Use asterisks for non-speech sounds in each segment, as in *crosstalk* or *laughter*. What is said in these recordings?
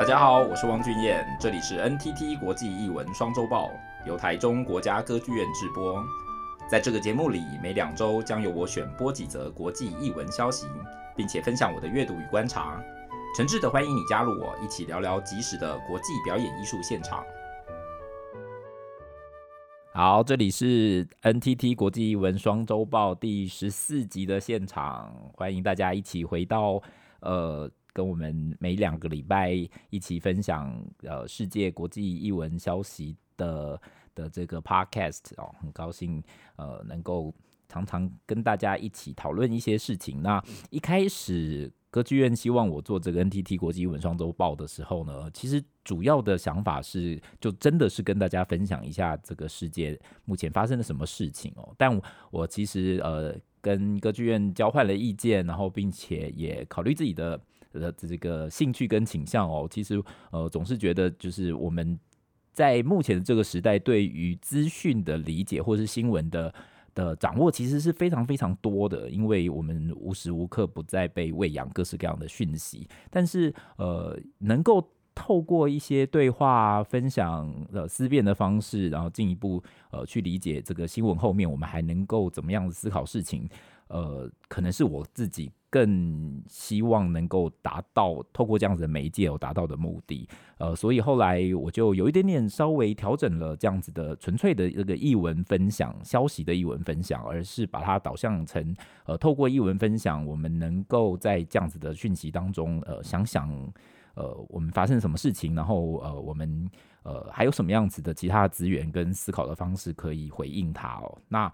大家好，我是汪俊彦，这里是 NTT 国际艺文双周报，由台中国家歌剧院制播。在这个节目里，每两周将由我选播几则国际艺文消息，并且分享我的阅读与观察。诚挚的欢迎你加入我，一起聊聊即时的国际表演艺术现场。好，这里是 NTT 国际艺文双周报第十四集的现场，欢迎大家一起回到呃。跟我们每两个礼拜一起分享呃世界国际译文消息的的这个 podcast 哦，很高兴呃能够常常跟大家一起讨论一些事情。那一开始歌剧院希望我做这个 NTT 国际译文双周报的时候呢，其实主要的想法是就真的是跟大家分享一下这个世界目前发生了什么事情哦。但，我其实呃跟歌剧院交换了意见，然后并且也考虑自己的。的这个兴趣跟倾向哦，其实呃总是觉得就是我们在目前的这个时代，对于资讯的理解或是新闻的的掌握，其实是非常非常多的，因为我们无时无刻不在被喂养各式各样的讯息。但是呃，能够透过一些对话分享呃思辨的方式，然后进一步呃去理解这个新闻后面，我们还能够怎么样思考事情？呃，可能是我自己。更希望能够达到透过这样子的媒介有达到的目的，呃，所以后来我就有一点点稍微调整了这样子的纯粹的这个译文分享消息的译文分享，而是把它导向成呃，透过译文分享，我们能够在这样子的讯息当中，呃，想想呃，我们发生什么事情，然后呃，我们呃还有什么样子的其他资源跟思考的方式可以回应它哦，那。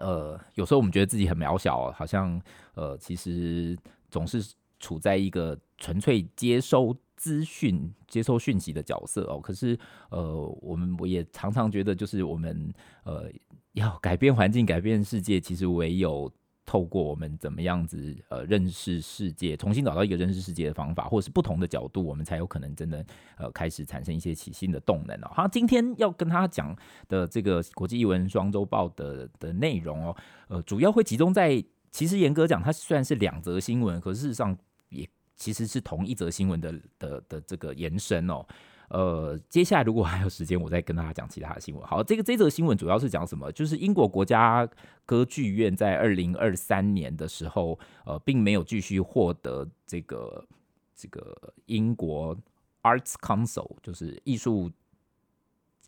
呃，有时候我们觉得自己很渺小，好像呃，其实总是处在一个纯粹接收资讯、接收讯息的角色哦。可是呃，我们我也常常觉得，就是我们呃要改变环境、改变世界，其实唯有。透过我们怎么样子呃认识世界，重新找到一个认识世界的方法，或者是不同的角度，我们才有可能真的呃开始产生一些起新的动能哦。好，今天要跟他讲的这个国际艺文双周报的的内容哦，呃，主要会集中在，其实严格讲，它虽然是两则新闻，可事实上也其实是同一则新闻的的的这个延伸哦。呃，接下来如果还有时间，我再跟大家讲其他的新闻。好，这个这则新闻主要是讲什么？就是英国国家歌剧院在二零二三年的时候，呃，并没有继续获得这个这个英国 Arts Council，就是艺术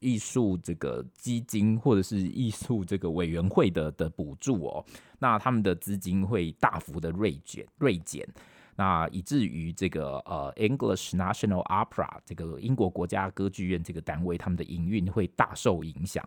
艺术这个基金或者是艺术这个委员会的的补助哦。那他们的资金会大幅的锐减锐减。那以至于这个呃，English National Opera 这个英国国家歌剧院这个单位，他们的营运会大受影响。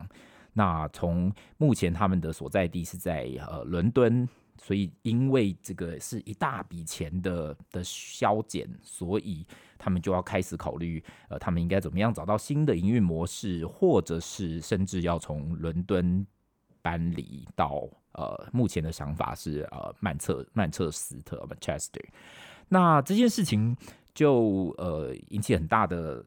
那从目前他们的所在地是在呃伦敦，所以因为这个是一大笔钱的的削减，所以他们就要开始考虑呃，他们应该怎么样找到新的营运模式，或者是甚至要从伦敦搬离到。呃，目前的想法是呃，曼彻曼彻斯特 （Manchester）。那这件事情就呃引起很大的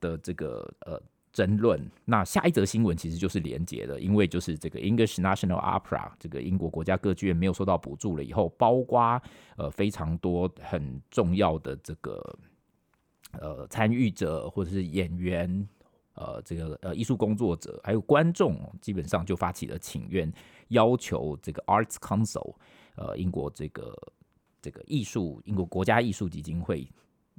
的这个呃争论。那下一则新闻其实就是连结的，因为就是这个 English National Opera 这个英国国家歌剧院没有受到补助了以后，包括呃非常多很重要的这个呃参与者或者是演员。呃，这个呃，艺术工作者还有观众，基本上就发起了请愿，要求这个 Arts Council，呃，英国这个这个艺术英国国家艺术基金会，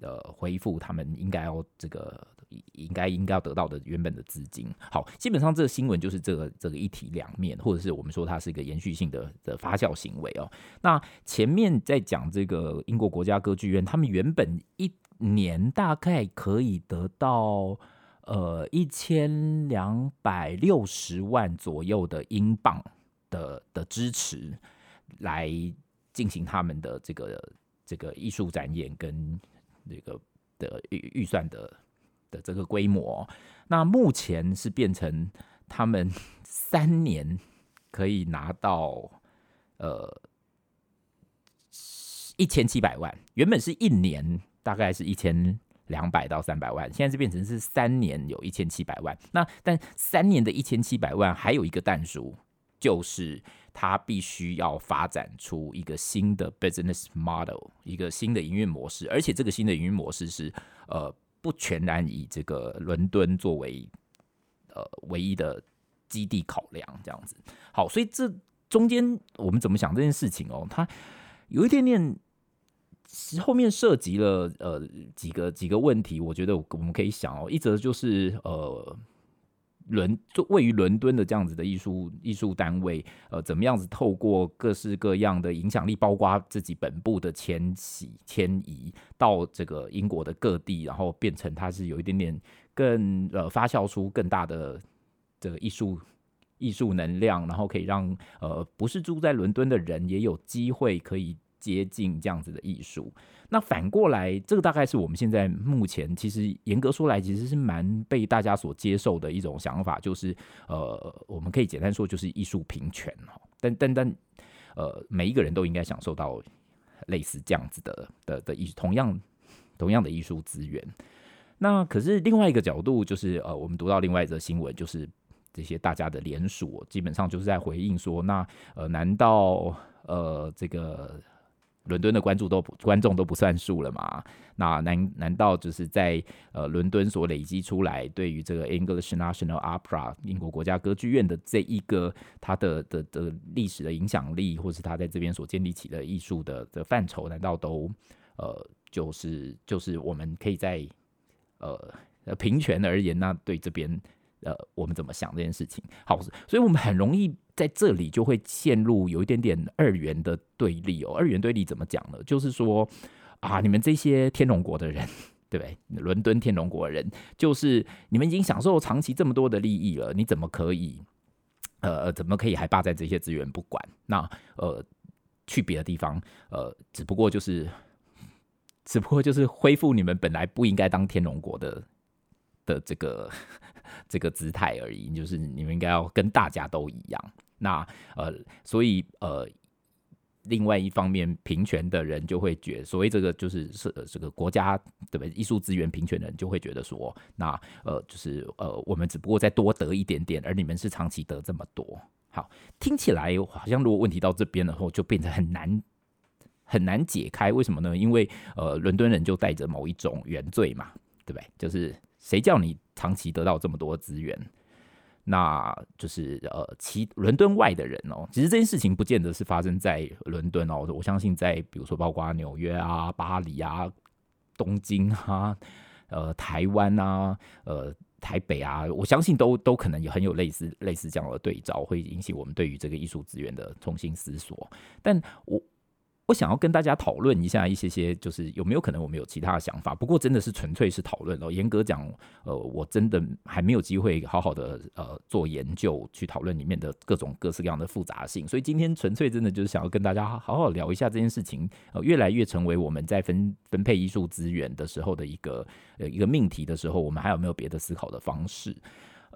呃，恢复他们应该要这个应该应该要得到的原本的资金。好，基本上这个新闻就是这个这个一体两面，或者是我们说它是一个延续性的的发酵行为哦。那前面在讲这个英国国家歌剧院，他们原本一年大概可以得到。呃，一千两百六十万左右的英镑的的支持，来进行他们的这个这个艺术展演跟这个的预预算的的这个规模。那目前是变成他们 *laughs* 三年可以拿到呃一千七百万，原本是一年大概是一千。两百到三百万，现在是变成是三年有一千七百万。那但三年的一千七百万还有一个但书，就是它必须要发展出一个新的 business model，一个新的营运模式，而且这个新的营运模式是呃不全然以这个伦敦作为呃唯一的基地考量，这样子。好，所以这中间我们怎么想这件事情哦？它有一点点。后面涉及了呃几个几个问题，我觉得我们可以想哦，一则就是呃伦就位于伦敦的这样子的艺术艺术单位，呃怎么样子透过各式各样的影响力，包括自己本部的迁徙迁移到这个英国的各地，然后变成它是有一点点更呃发酵出更大的这个艺术艺术能量，然后可以让呃不是住在伦敦的人也有机会可以。接近这样子的艺术，那反过来，这个大概是我们现在目前其实严格说来，其实是蛮被大家所接受的一种想法，就是呃，我们可以简单说就是艺术平权哈。但但但呃，每一个人都应该享受到类似这样子的的的艺术，同样同样的艺术资源。那可是另外一个角度，就是呃，我们读到另外一则新闻，就是这些大家的联署，基本上就是在回应说，那呃，难道呃这个。伦敦的关注都观众都不算数了嘛？那难难道就是在呃伦敦所累积出来对于这个 English National Opera 英国国家歌剧院的这一个它的的的历史的影响力，或是它在这边所建立起的艺术的的范畴，难道都呃就是就是我们可以在呃平权而言，那对这边？呃，我们怎么想这件事情？好，所以我们很容易在这里就会陷入有一点点二元的对立哦。二元对立怎么讲呢？就是说啊，你们这些天龙国的人，对不对？伦敦天龙国的人，就是你们已经享受长期这么多的利益了，你怎么可以呃，怎么可以还霸占这些资源不管？那呃，去别的地方，呃，只不过就是，只不过就是恢复你们本来不应该当天龙国的的这个。这个姿态而已，就是你们应该要跟大家都一样。那呃，所以呃，另外一方面，平权的人就会觉得，所谓这个就是是这个国家对不对？艺术资源平权的人就会觉得说，那呃，就是呃，我们只不过再多得一点点，而你们是长期得这么多。好，听起来好像如果问题到这边的话，就变得很难很难解开。为什么呢？因为呃，伦敦人就带着某一种原罪嘛，对不对？就是。谁叫你长期得到这么多资源？那就是呃，其伦敦外的人哦。其实这件事情不见得是发生在伦敦哦。我相信在比如说包括纽约啊、巴黎啊、东京啊、呃、台湾啊、呃、台北啊，我相信都都可能也很有类似类似这样的对照，会引起我们对于这个艺术资源的重新思索。但我。我想要跟大家讨论一下一些些，就是有没有可能我们有其他的想法？不过真的是纯粹是讨论哦。严格讲，呃，我真的还没有机会好好的呃做研究，去讨论里面的各种各式各样的复杂性。所以今天纯粹真的就是想要跟大家好好聊一下这件事情。呃，越来越成为我们在分分配艺术资源的时候的一个呃一个命题的时候，我们还有没有别的思考的方式？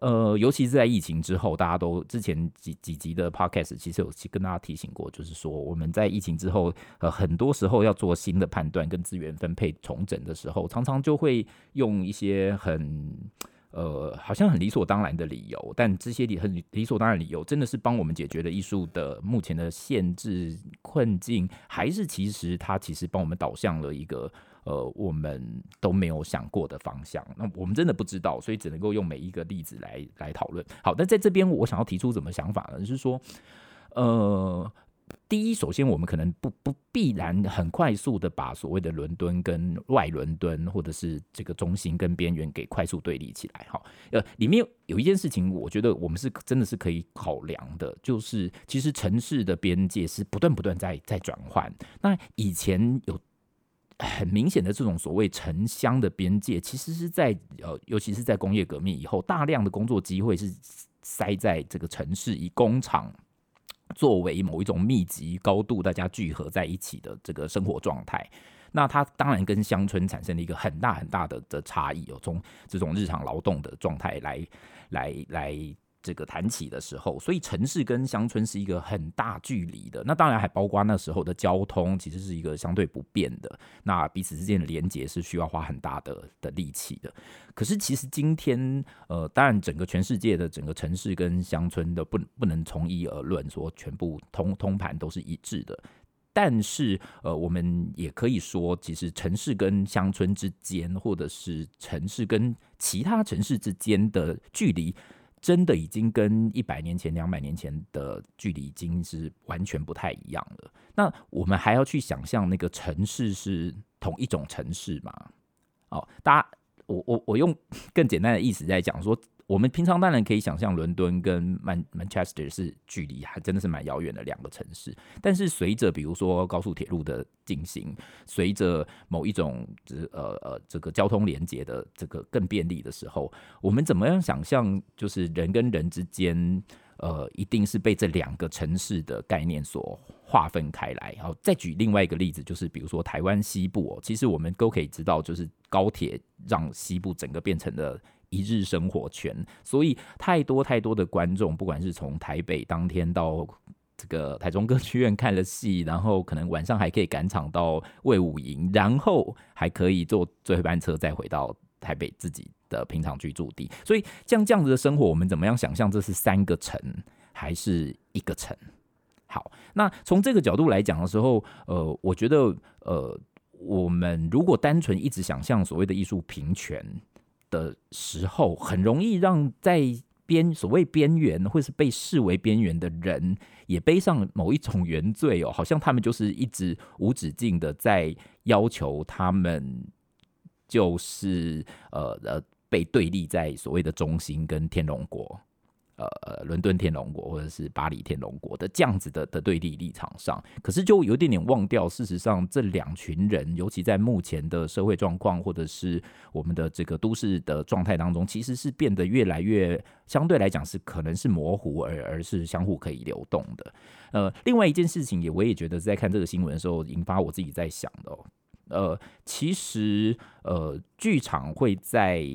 呃，尤其是在疫情之后，大家都之前几几集的 podcast 其实有跟大家提醒过，就是说我们在疫情之后，呃，很多时候要做新的判断跟资源分配重整的时候，常常就会用一些很呃好像很理所当然的理由，但这些理很理所当然的理由，真的是帮我们解决了艺术的目前的限制困境，还是其实它其实帮我们导向了一个。呃，我们都没有想过的方向，那我们真的不知道，所以只能够用每一个例子来来讨论。好，那在这边我想要提出什么想法呢？就是说，呃，第一，首先我们可能不不必然很快速的把所谓的伦敦跟外伦敦，或者是这个中心跟边缘给快速对立起来。哈，呃，里面有一件事情，我觉得我们是真的是可以考量的，就是其实城市的边界是不断不断在在转换。那以前有。很明显的这种所谓城乡的边界，其实是在呃，尤其是在工业革命以后，大量的工作机会是塞在这个城市，以工厂作为某一种密集、高度大家聚合在一起的这个生活状态。那它当然跟乡村产生了一个很大很大的的差异哦，从这种日常劳动的状态来来来这个谈起的时候，所以城市跟乡村是一个很大距离的。那当然还包括那时候的交通，其实是一个相对不便的。那彼此之间的连接是需要花很大的的力气的。可是其实今天，呃，当然整个全世界的整个城市跟乡村的不不能从一而论，说全部通通盘都是一致的。但是，呃，我们也可以说，其实城市跟乡村之间，或者是城市跟其他城市之间的距离。真的已经跟一百年前、两百年前的距离已经是完全不太一样了。那我们还要去想象那个城市是同一种城市吗？哦，大家，我我我用更简单的意思在讲说。我们平常当然可以想象，伦敦跟曼曼彻斯特是距离还真的是蛮遥远的两个城市。但是随着比如说高速铁路的进行，随着某一种呃呃这个交通连接的这个更便利的时候，我们怎么样想象就是人跟人之间呃一定是被这两个城市的概念所划分开来？然后，再举另外一个例子，就是比如说台湾西部哦，其实我们都可以知道，就是高铁让西部整个变成了。一日生活圈，所以太多太多的观众，不管是从台北当天到这个台中歌剧院看了戏，然后可能晚上还可以赶场到魏武营，然后还可以坐最后一班车再回到台北自己的平常居住地。所以像这样子的生活，我们怎么样想象这是三个城还是一个城？好，那从这个角度来讲的时候，呃，我觉得，呃，我们如果单纯一直想象所谓的艺术平权。的时候，很容易让在边所谓边缘或是被视为边缘的人，也背上某一种原罪哦，好像他们就是一直无止境的在要求他们，就是呃呃被对立在所谓的中心跟天龙国。呃，伦敦天龙国或者是巴黎天龙国的这样子的的对立立场上，可是就有点点忘掉，事实上这两群人，尤其在目前的社会状况或者是我们的这个都市的状态当中，其实是变得越来越相对来讲是可能是模糊而而是相互可以流动的。呃，另外一件事情也我也觉得在看这个新闻的时候，引发我自己在想的哦，呃，其实呃，剧场会在。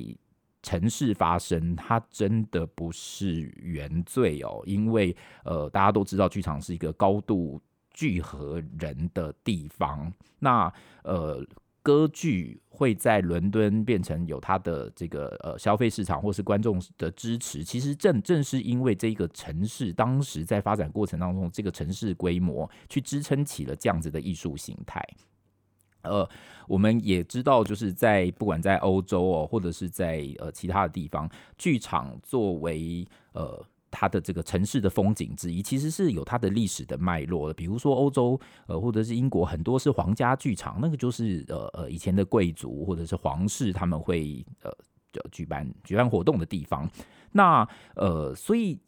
城市发生，它真的不是原罪哦，因为呃，大家都知道剧场是一个高度聚合人的地方。那呃，歌剧会在伦敦变成有它的这个呃消费市场或是观众的支持，其实正正是因为这个城市当时在发展过程当中，这个城市规模去支撑起了这样子的艺术形态。呃，我们也知道，就是在不管在欧洲哦，或者是在呃其他的地方，剧场作为呃它的这个城市的风景之一，其实是有它的历史的脉络的。比如说欧洲呃，或者是英国，很多是皇家剧场，那个就是呃呃以前的贵族或者是皇室他们会呃举办举办活动的地方。那呃，所以。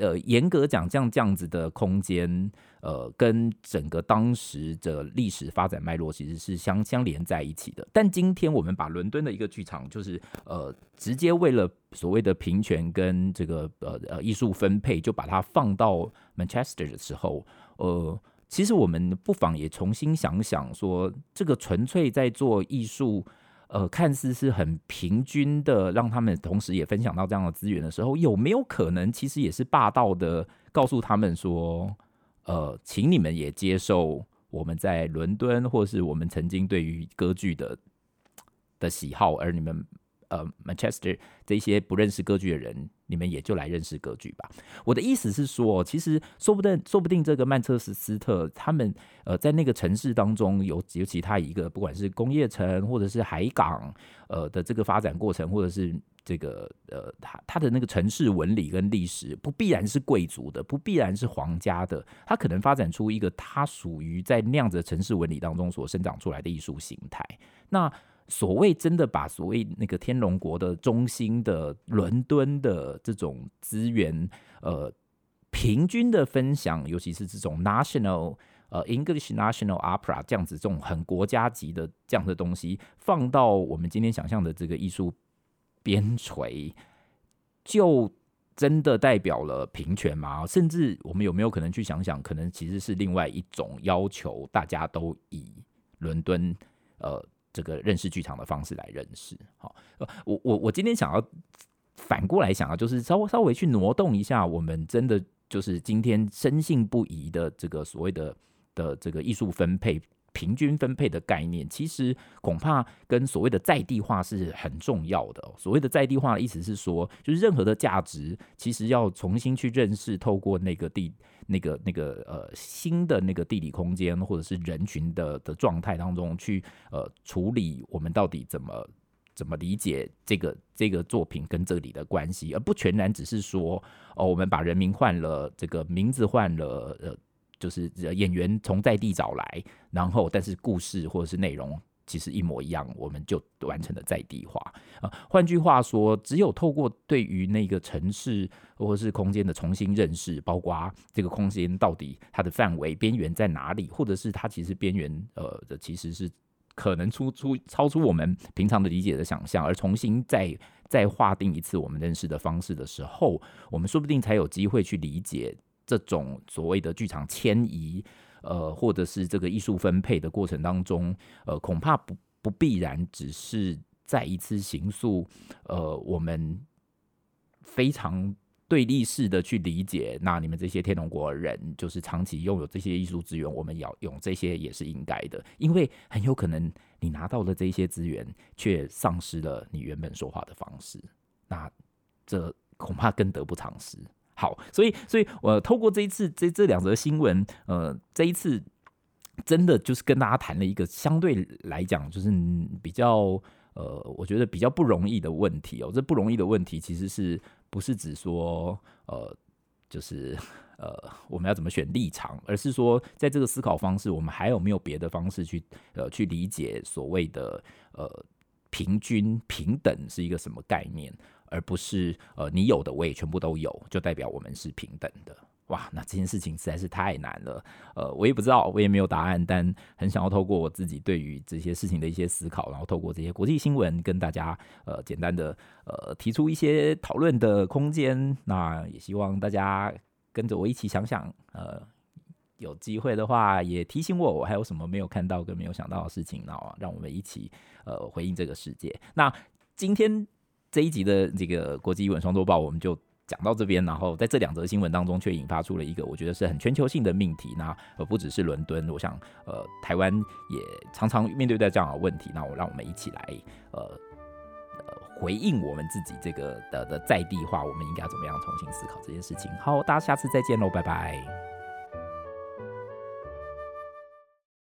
呃，严格讲，这样这样子的空间，呃，跟整个当时的历史发展脉络其实是相相连在一起的。但今天我们把伦敦的一个剧场，就是呃，直接为了所谓的平权跟这个呃呃艺术分配，就把它放到 Manchester 的时候，呃，其实我们不妨也重新想想说，这个纯粹在做艺术。呃，看似是很平均的，让他们同时也分享到这样的资源的时候，有没有可能其实也是霸道的，告诉他们说，呃，请你们也接受我们在伦敦，或是我们曾经对于歌剧的的喜好，而你们。呃，Manchester 这些不认识歌剧的人，你们也就来认识歌剧吧。我的意思是说，其实说不定，说不定这个曼彻斯特他们呃在那个城市当中有有其他一个不管是工业城或者是海港呃的这个发展过程，或者是这个呃他他的那个城市纹理跟历史，不必然是贵族的，不必然是皇家的，他可能发展出一个他属于在那样子的城市纹理当中所生长出来的艺术形态。那所谓真的把所谓那个天龙国的中心的伦敦的这种资源，呃，平均的分享，尤其是这种 national 呃 English National Opera 这样子这种很国家级的这样的东西，放到我们今天想象的这个艺术边陲，就真的代表了平权吗？甚至我们有没有可能去想想，可能其实是另外一种要求，大家都以伦敦呃。这个认识剧场的方式来认识，好，我我我今天想要反过来想啊，就是稍微稍微去挪动一下，我们真的就是今天深信不疑的这个所谓的的这个艺术分配。平均分配的概念，其实恐怕跟所谓的在地化是很重要的。所谓的在地化的意思是说，就是任何的价值，其实要重新去认识，透过那个地、那个、那个呃新的那个地理空间，或者是人群的的状态当中去呃处理，我们到底怎么怎么理解这个这个作品跟这里的关系，而不全然只是说哦，我们把人名换了，这个名字换了，呃。就是演员从在地找来，然后但是故事或者是内容其实一模一样，我们就完成了在地化。啊，换句话说，只有透过对于那个城市或者是空间的重新认识，包括这个空间到底它的范围边缘在哪里，或者是它其实边缘呃的其实是可能出出超出我们平常的理解的想象，而重新再再划定一次我们认识的方式的时候，我们说不定才有机会去理解。这种所谓的剧场迁移，呃，或者是这个艺术分配的过程当中，呃，恐怕不不必然只是再一次形塑，呃，我们非常对立式的去理解，那你们这些天龙国人就是长期拥有这些艺术资源，我们要用这些也是应该的，因为很有可能你拿到了这些资源，却丧失了你原本说话的方式，那这恐怕更得不偿失。好，所以，所以我透过这一次这这两则新闻，呃，这一次真的就是跟大家谈了一个相对来讲就是比较呃，我觉得比较不容易的问题哦。这不容易的问题其实是不是指说呃，就是呃，我们要怎么选立场，而是说在这个思考方式，我们还有没有别的方式去呃去理解所谓的呃平均平等是一个什么概念？而不是呃，你有的我也全部都有，就代表我们是平等的。哇，那这件事情实在是太难了。呃，我也不知道，我也没有答案，但很想要透过我自己对于这些事情的一些思考，然后透过这些国际新闻跟大家呃简单的呃提出一些讨论的空间。那也希望大家跟着我一起想想，呃，有机会的话也提醒我，我还有什么没有看到跟没有想到的事情，然后让我们一起呃回应这个世界。那今天。这一集的这个国际艺文双周报，我们就讲到这边。然后在这两则新闻当中，却引发出了一个我觉得是很全球性的命题。那呃，不只是伦敦，我想呃，台湾也常常面对在这样的问题。那我让我们一起来呃呃回应我们自己这个的的在地化，我们应该怎么样重新思考这件事情。好，大家下次再见喽，拜拜。